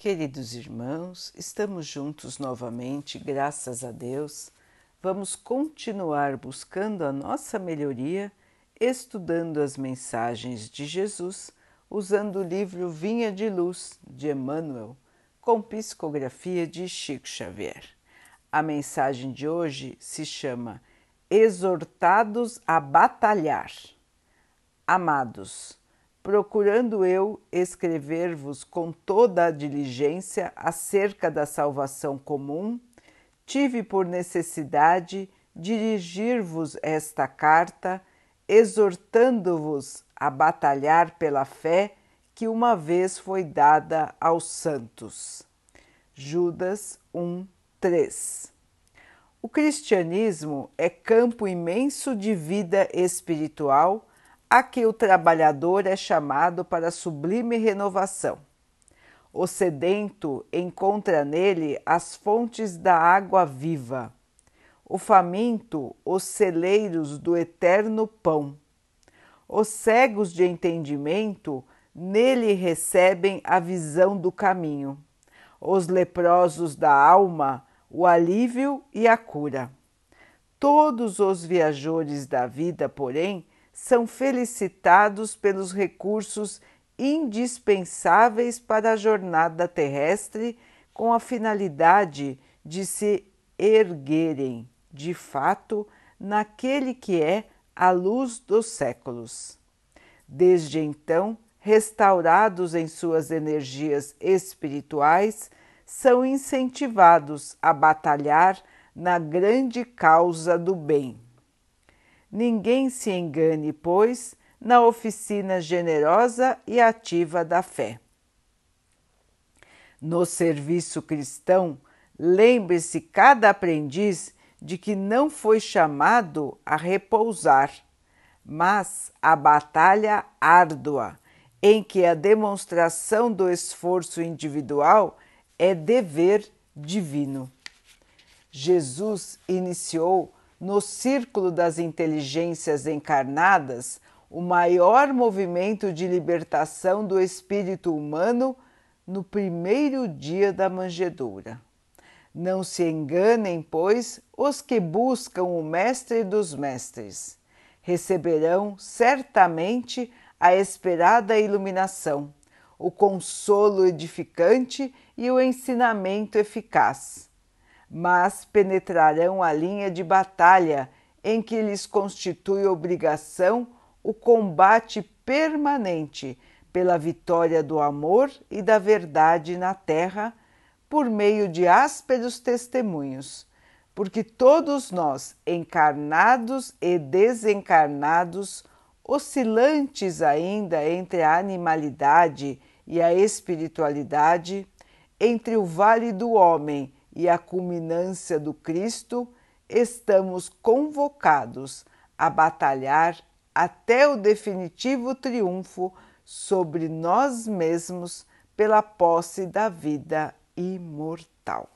Queridos irmãos, estamos juntos novamente, graças a Deus. Vamos continuar buscando a nossa melhoria, estudando as mensagens de Jesus, usando o livro Vinha de Luz de Emmanuel, com psicografia de Chico Xavier. A mensagem de hoje se chama Exortados a Batalhar. Amados, procurando eu escrever-vos com toda a diligência acerca da salvação comum, tive por necessidade dirigir-vos esta carta, exortando-vos a batalhar pela fé que uma vez foi dada aos santos. Judas 1, 3 O cristianismo é campo imenso de vida espiritual a que o trabalhador é chamado para sublime renovação. O sedento encontra nele as fontes da água viva, o faminto os celeiros do eterno pão. Os cegos de entendimento nele recebem a visão do caminho, os leprosos da alma o alívio e a cura. Todos os viajores da vida, porém, são felicitados pelos recursos indispensáveis para a jornada terrestre com a finalidade de se erguerem, de fato, naquele que é a luz dos séculos. Desde então, restaurados em suas energias espirituais, são incentivados a batalhar na grande causa do bem. Ninguém se engane, pois, na oficina generosa e ativa da fé. No serviço cristão, lembre-se cada aprendiz de que não foi chamado a repousar, mas a batalha árdua, em que a demonstração do esforço individual é dever divino. Jesus iniciou no círculo das inteligências encarnadas o maior movimento de libertação do espírito humano no primeiro dia da manjedoura. Não se enganem, pois, os que buscam o Mestre dos Mestres. Receberão certamente a esperada iluminação, o consolo edificante e o ensinamento eficaz mas penetrarão a linha de batalha em que lhes constitui obrigação o combate permanente pela vitória do amor e da verdade na terra por meio de ásperos testemunhos, porque todos nós, encarnados e desencarnados, oscilantes ainda entre a animalidade e a espiritualidade, entre o vale do homem e a culminância do Cristo, estamos convocados a batalhar até o definitivo triunfo sobre nós mesmos pela posse da vida imortal.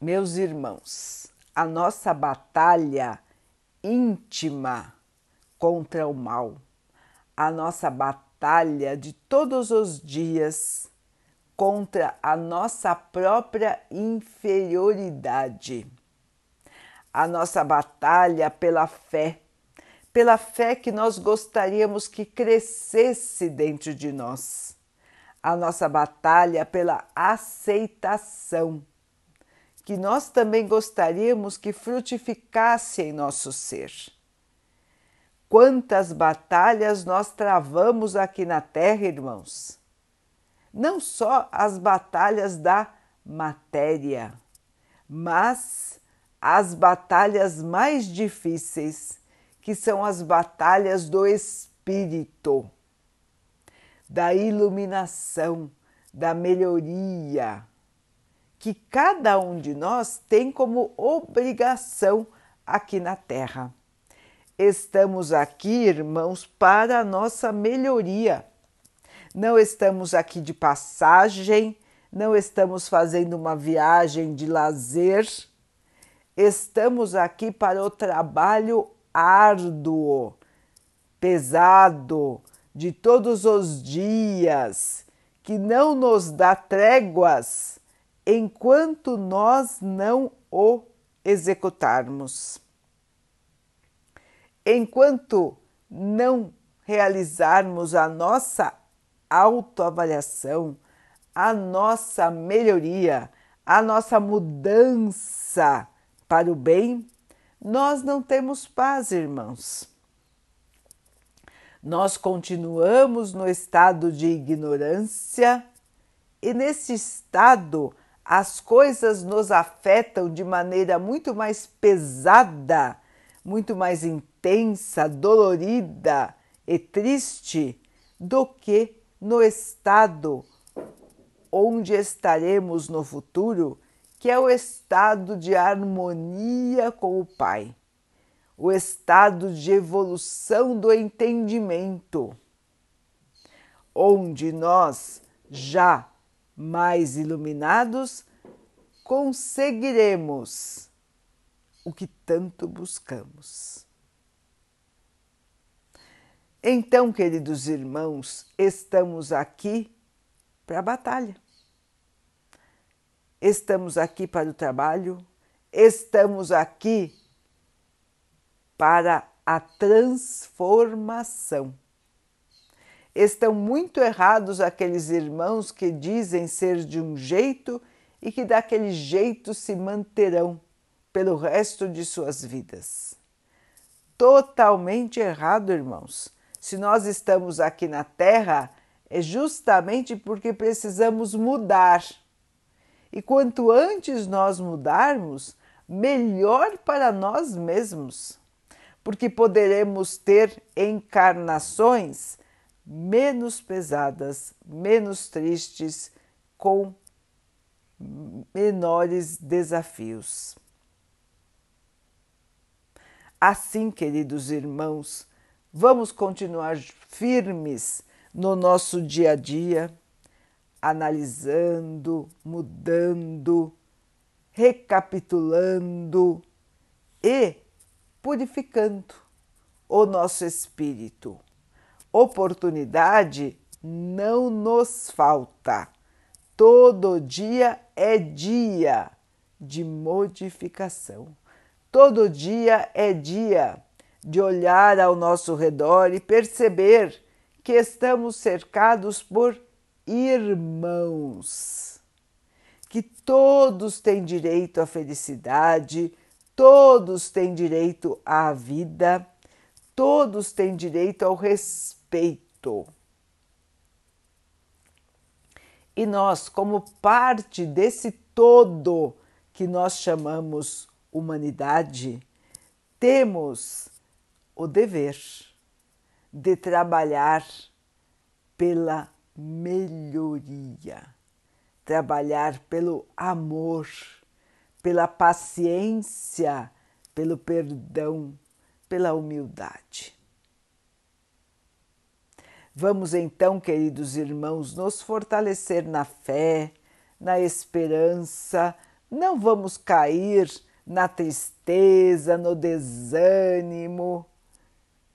Meus irmãos, a nossa batalha íntima contra o mal, a nossa batalha de todos os dias contra a nossa própria inferioridade. A nossa batalha pela fé, pela fé que nós gostaríamos que crescesse dentro de nós. A nossa batalha pela aceitação, que nós também gostaríamos que frutificasse em nosso ser. Quantas batalhas nós travamos aqui na terra, irmãos? Não só as batalhas da matéria, mas as batalhas mais difíceis, que são as batalhas do espírito, da iluminação, da melhoria, que cada um de nós tem como obrigação aqui na Terra. Estamos aqui, irmãos, para a nossa melhoria não estamos aqui de passagem, não estamos fazendo uma viagem de lazer, estamos aqui para o trabalho árduo, pesado, de todos os dias, que não nos dá tréguas enquanto nós não o executarmos. Enquanto não realizarmos a nossa autoavaliação, a nossa melhoria, a nossa mudança para o bem, nós não temos paz, irmãos. Nós continuamos no estado de ignorância e nesse estado as coisas nos afetam de maneira muito mais pesada, muito mais intensa, dolorida e triste do que no estado onde estaremos no futuro, que é o estado de harmonia com o Pai, o estado de evolução do entendimento, onde nós já mais iluminados, conseguiremos o que tanto buscamos. Então, queridos irmãos, estamos aqui para a batalha. Estamos aqui para o trabalho, estamos aqui para a transformação. Estão muito errados aqueles irmãos que dizem ser de um jeito e que daquele jeito se manterão pelo resto de suas vidas. Totalmente errado, irmãos. Se nós estamos aqui na Terra, é justamente porque precisamos mudar. E quanto antes nós mudarmos, melhor para nós mesmos, porque poderemos ter encarnações menos pesadas, menos tristes, com menores desafios. Assim, queridos irmãos, vamos continuar firmes no nosso dia a dia, analisando, mudando, recapitulando e purificando o nosso espírito oportunidade não nos falta. Todo dia é dia de modificação. Todo dia é dia de olhar ao nosso redor e perceber que estamos cercados por irmãos, que todos têm direito à felicidade, todos têm direito à vida, todos têm direito ao respeito. E nós, como parte desse todo que nós chamamos humanidade, temos o dever de trabalhar pela melhoria, trabalhar pelo amor, pela paciência, pelo perdão, pela humildade. Vamos então, queridos irmãos, nos fortalecer na fé, na esperança, não vamos cair na tristeza, no desânimo,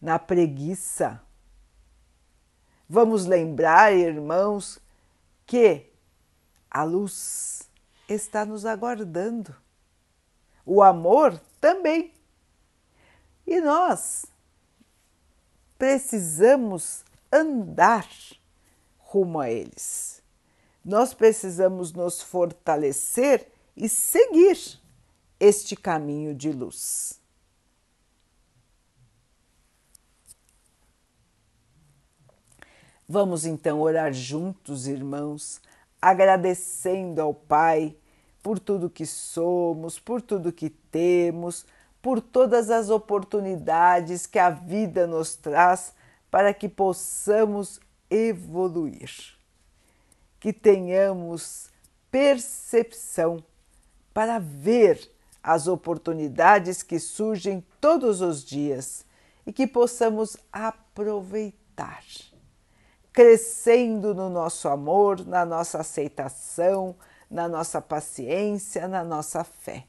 na preguiça. Vamos lembrar, irmãos, que a luz está nos aguardando, o amor também. E nós precisamos andar rumo a eles. Nós precisamos nos fortalecer e seguir este caminho de luz. Vamos então orar juntos, irmãos, agradecendo ao Pai por tudo que somos, por tudo que temos, por todas as oportunidades que a vida nos traz para que possamos evoluir, que tenhamos percepção para ver as oportunidades que surgem todos os dias e que possamos aproveitar, crescendo no nosso amor, na nossa aceitação, na nossa paciência, na nossa fé.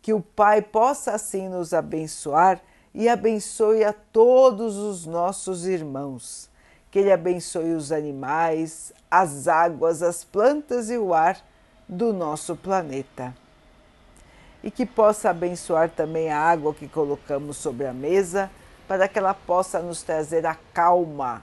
Que o Pai possa assim nos abençoar e abençoe a todos os nossos irmãos, que Ele abençoe os animais, as águas, as plantas e o ar do nosso planeta. E que possa abençoar também a água que colocamos sobre a mesa, para que ela possa nos trazer a calma